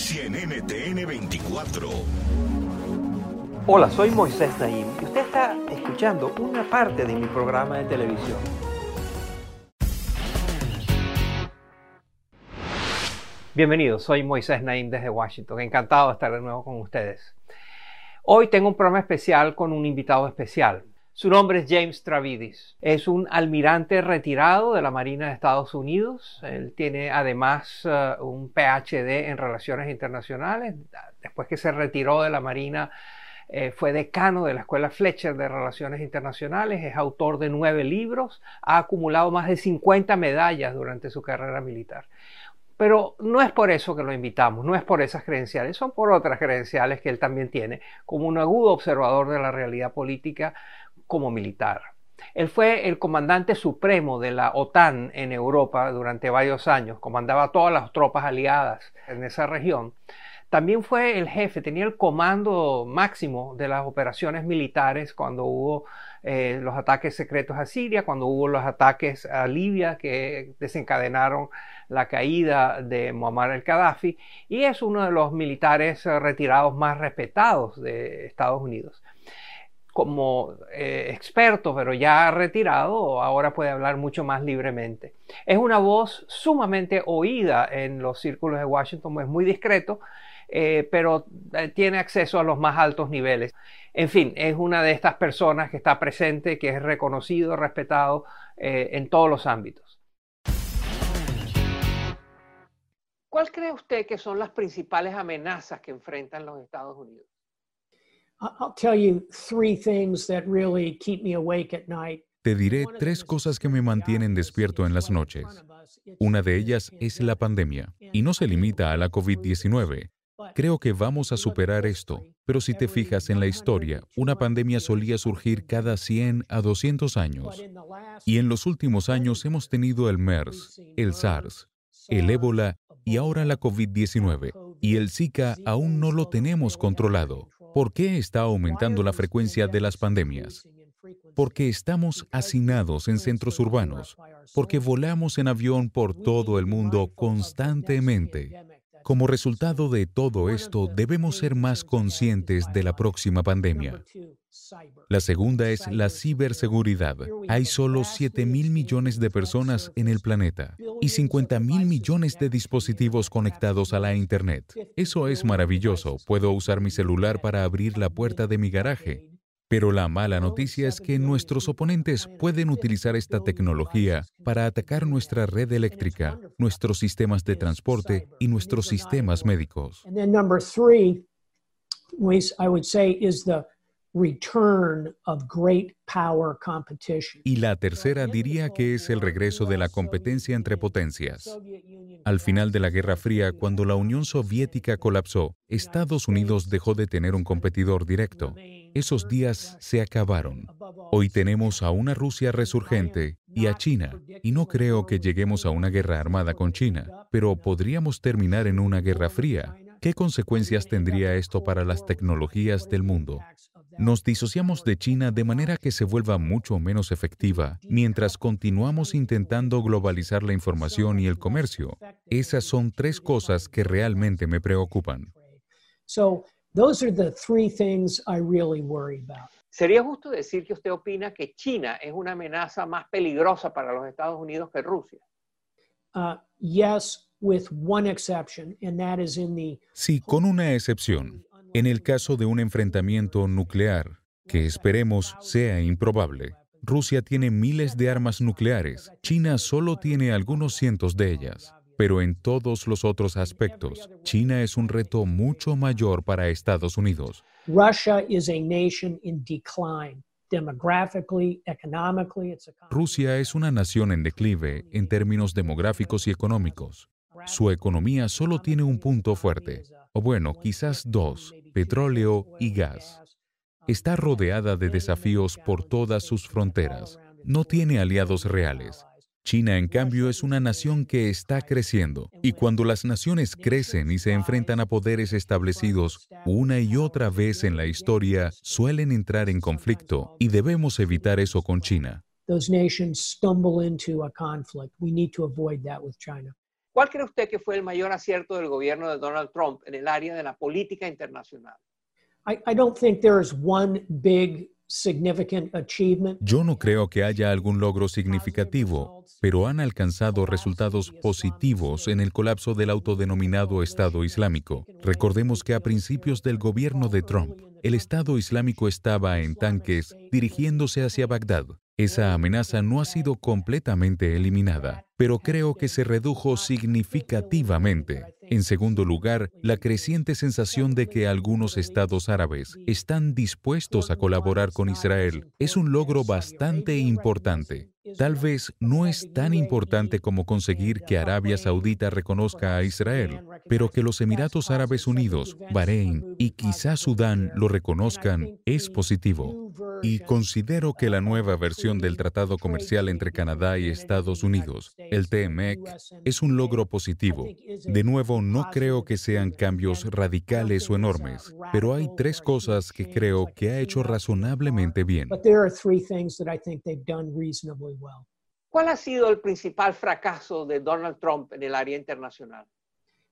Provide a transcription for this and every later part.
Noticia en NTN 24. Hola, soy Moisés Naim y usted está escuchando una parte de mi programa de televisión. Bienvenidos, soy Moisés Naim desde Washington. Encantado de estar de nuevo con ustedes. Hoy tengo un programa especial con un invitado especial. Su nombre es James Travidis. Es un almirante retirado de la Marina de Estados Unidos. Él tiene además uh, un PhD en Relaciones Internacionales. Después que se retiró de la Marina, eh, fue decano de la Escuela Fletcher de Relaciones Internacionales. Es autor de nueve libros. Ha acumulado más de 50 medallas durante su carrera militar. Pero no es por eso que lo invitamos, no es por esas credenciales, son por otras credenciales que él también tiene, como un agudo observador de la realidad política como militar. Él fue el comandante supremo de la OTAN en Europa durante varios años, comandaba todas las tropas aliadas en esa región. También fue el jefe, tenía el comando máximo de las operaciones militares cuando hubo eh, los ataques secretos a Siria, cuando hubo los ataques a Libia que desencadenaron la caída de Muammar el-Gaddafi y es uno de los militares retirados más respetados de Estados Unidos. Como eh, experto, pero ya retirado, ahora puede hablar mucho más libremente. Es una voz sumamente oída en los círculos de Washington, es muy discreto, eh, pero eh, tiene acceso a los más altos niveles. En fin, es una de estas personas que está presente, que es reconocido, respetado en todos los ámbitos. ¿Cuál cree usted que son las principales amenazas que enfrentan los Estados Unidos? Te diré tres cosas que me mantienen despierto en las noches. Una de ellas es la pandemia, y no se limita a la COVID-19. Creo que vamos a superar esto, pero si te fijas en la historia, una pandemia solía surgir cada 100 a 200 años. Y en los últimos años hemos tenido el MERS, el SARS, el ébola y ahora la COVID-19. Y el Zika aún no lo tenemos controlado. ¿Por qué está aumentando la frecuencia de las pandemias? Porque estamos hacinados en centros urbanos, porque volamos en avión por todo el mundo constantemente como resultado de todo esto, debemos ser más conscientes de la próxima pandemia. La segunda es la ciberseguridad. Hay solo 7 mil millones de personas en el planeta y 50 mil millones de dispositivos conectados a la Internet. Eso es maravilloso. Puedo usar mi celular para abrir la puerta de mi garaje pero la mala noticia es que nuestros oponentes pueden utilizar esta tecnología para atacar nuestra red eléctrica, nuestros sistemas de transporte y nuestros sistemas médicos. Y la tercera diría que es el regreso de la competencia entre potencias. Al final de la Guerra Fría, cuando la Unión Soviética colapsó, Estados Unidos dejó de tener un competidor directo. Esos días se acabaron. Hoy tenemos a una Rusia resurgente y a China, y no creo que lleguemos a una guerra armada con China, pero podríamos terminar en una guerra fría. ¿Qué consecuencias tendría esto para las tecnologías del mundo? Nos disociamos de China de manera que se vuelva mucho menos efectiva mientras continuamos intentando globalizar la información y el comercio. Esas son tres cosas que realmente me preocupan. ¿Sería justo decir que usted opina que China es una amenaza más peligrosa para los Estados Unidos que Rusia? Sí, con una excepción. En el caso de un enfrentamiento nuclear, que esperemos sea improbable, Rusia tiene miles de armas nucleares, China solo tiene algunos cientos de ellas. Pero en todos los otros aspectos, China es un reto mucho mayor para Estados Unidos. Rusia es una nación en declive en términos demográficos y económicos. Su economía solo tiene un punto fuerte, o bueno, quizás dos, petróleo y gas. Está rodeada de desafíos por todas sus fronteras. No tiene aliados reales. China, en cambio, es una nación que está creciendo. Y cuando las naciones crecen y se enfrentan a poderes establecidos una y otra vez en la historia, suelen entrar en conflicto y debemos evitar eso con China. ¿Cuál cree usted que fue el mayor acierto del gobierno de Donald Trump en el área de la política internacional? I, don't think there is one big yo no creo que haya algún logro significativo, pero han alcanzado resultados positivos en el colapso del autodenominado Estado Islámico. Recordemos que a principios del gobierno de Trump, el Estado Islámico estaba en tanques dirigiéndose hacia Bagdad. Esa amenaza no ha sido completamente eliminada, pero creo que se redujo significativamente. En segundo lugar, la creciente sensación de que algunos estados árabes están dispuestos a colaborar con Israel es un logro bastante importante. Tal vez no es tan importante como conseguir que Arabia Saudita reconozca a Israel, pero que los Emiratos Árabes Unidos, Bahrein y quizás Sudán lo reconozcan es positivo. Y considero que la nueva versión del Tratado Comercial entre Canadá y Estados Unidos, el TMEC, es un logro positivo. De nuevo, no creo que sean cambios radicales o enormes, pero hay tres cosas que creo que ha hecho razonablemente bien. ¿Cuál ha sido el principal fracaso de Donald Trump en el área internacional?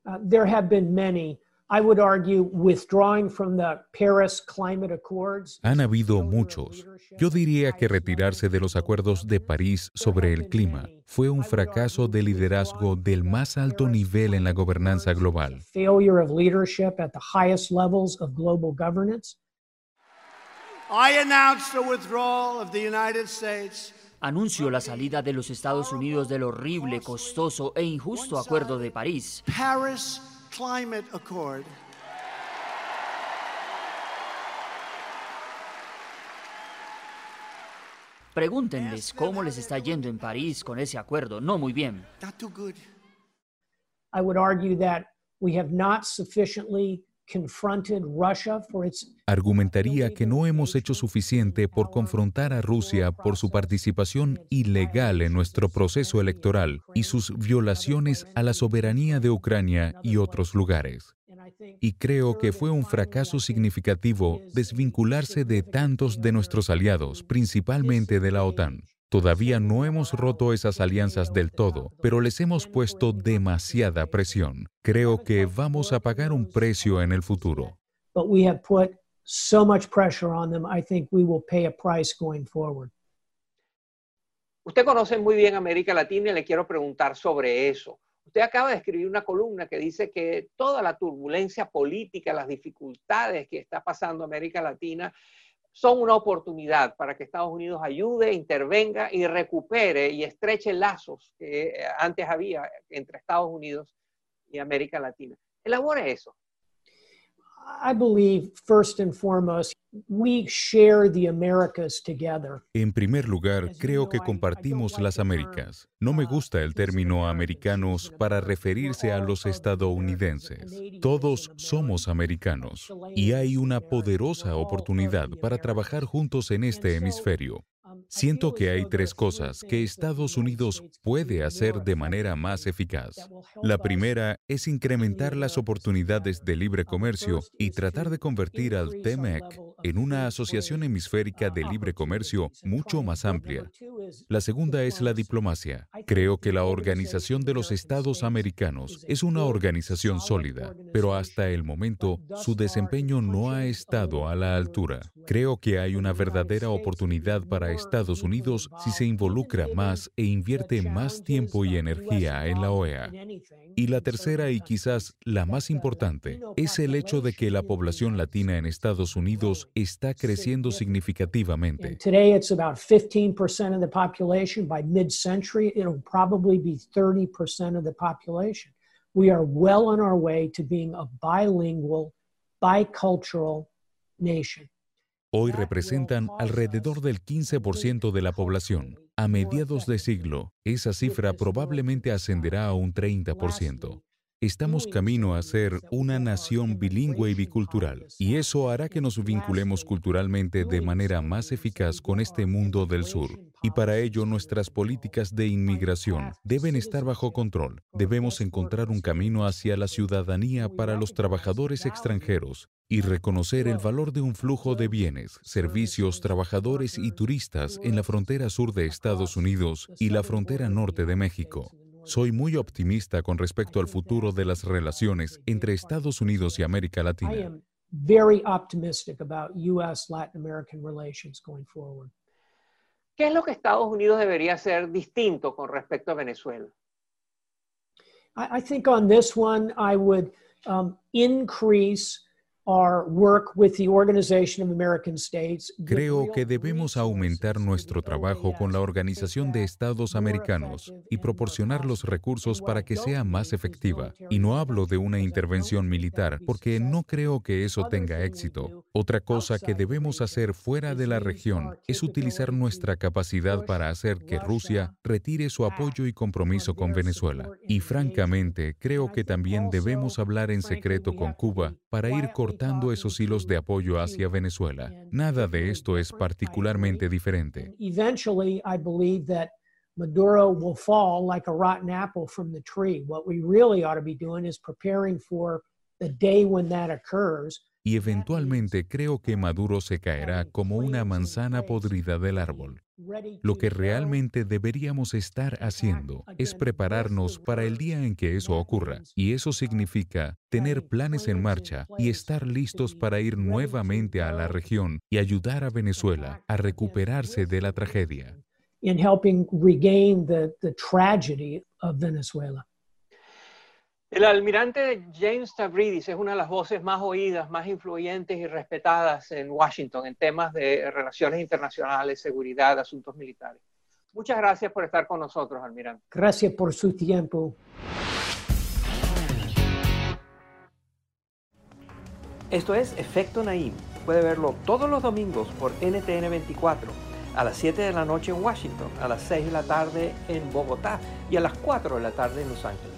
Uh, there have been many. I would argue withdrawing from the Paris Climate Accords. Han habido muchos. Yo diría que retirarse de los acuerdos de París sobre el clima fue un fracaso de liderazgo del más alto nivel en la gobernanza global. Failure of leadership at the highest levels of global governance. I announced the withdrawal of the United States anunció la salida de los Estados Unidos del horrible, costoso e injusto Acuerdo de París. Paris Climate Accord. Pregúntenles cómo les está yendo en París con ese acuerdo. No muy bien. I would argue that we have not sufficiently Argumentaría que no hemos hecho suficiente por confrontar a Rusia por su participación ilegal en nuestro proceso electoral y sus violaciones a la soberanía de Ucrania y otros lugares. Y creo que fue un fracaso significativo desvincularse de tantos de nuestros aliados, principalmente de la OTAN. Todavía no hemos roto esas alianzas del todo, pero les hemos puesto demasiada presión. Creo que vamos a pagar un precio en el futuro. Usted conoce muy bien América Latina y le quiero preguntar sobre eso. Usted acaba de escribir una columna que dice que toda la turbulencia política, las dificultades que está pasando América Latina son una oportunidad para que Estados Unidos ayude, intervenga y recupere y estreche lazos que antes había entre Estados Unidos y América Latina. Elabore eso. En primer lugar, creo que compartimos las Américas. No me gusta el término americanos para referirse a los estadounidenses. Todos somos americanos y hay una poderosa oportunidad para trabajar juntos en este hemisferio. Siento que hay tres cosas que Estados Unidos puede hacer de manera más eficaz. La primera es incrementar las oportunidades de libre comercio y tratar de convertir al TEMEC en una asociación hemisférica de libre comercio mucho más amplia. La segunda es la diplomacia. Creo que la Organización de los Estados Americanos es una organización sólida, pero hasta el momento su desempeño no ha estado a la altura. Creo que hay una verdadera oportunidad para Estados Unidos si se involucra más e invierte más tiempo y energía en la OEA. Y la tercera y quizás la más importante es el hecho de que la población latina en Estados Unidos está creciendo significativamente. Today it's about 15% of the population. By mid-century, it'll probably be 30% of the population. We are well on our way to being a bilingual, bicultural nation. Hoy representan alrededor del 15% de la población. A mediados de siglo, esa cifra probablemente ascenderá a un 30%. Estamos camino a ser una nación bilingüe y bicultural, y eso hará que nos vinculemos culturalmente de manera más eficaz con este mundo del sur. Y para ello nuestras políticas de inmigración deben estar bajo control. Debemos encontrar un camino hacia la ciudadanía para los trabajadores extranjeros y reconocer el valor de un flujo de bienes, servicios, trabajadores y turistas en la frontera sur de Estados Unidos y la frontera norte de México. Soy muy optimista con respecto al futuro de las relaciones entre Estados Unidos y América Latina. ¿Qué es lo que Estados Unidos debería hacer distinto con respecto a Venezuela? I, think on this one, I would um, increase Creo que debemos aumentar nuestro trabajo con la Organización de Estados Americanos y proporcionar los recursos para que sea más efectiva. Y no hablo de una intervención militar, porque no creo que eso tenga éxito. Otra cosa que debemos hacer fuera de la región es utilizar nuestra capacidad para hacer que Rusia retire su apoyo y compromiso con Venezuela. Y francamente, creo que también debemos hablar en secreto con Cuba para ir cortando esos hilos de apoyo hacia Venezuela. Nada de esto es particularmente diferente. Maduro will fall like a rotten apple from the tree. What we really ought to be doing is preparing for the day when that occurs y eventualmente creo que Maduro se caerá como una manzana podrida del árbol. Lo que realmente deberíamos estar haciendo es prepararnos para el día en que eso ocurra, y eso significa tener planes en marcha y estar listos para ir nuevamente a la región y ayudar a Venezuela a recuperarse de la tragedia. El almirante James Stavridis es una de las voces más oídas, más influyentes y respetadas en Washington en temas de relaciones internacionales, seguridad, asuntos militares. Muchas gracias por estar con nosotros, almirante. Gracias por su tiempo. Esto es Efecto Naim. Puede verlo todos los domingos por NTN 24, a las 7 de la noche en Washington, a las 6 de la tarde en Bogotá y a las 4 de la tarde en Los Ángeles.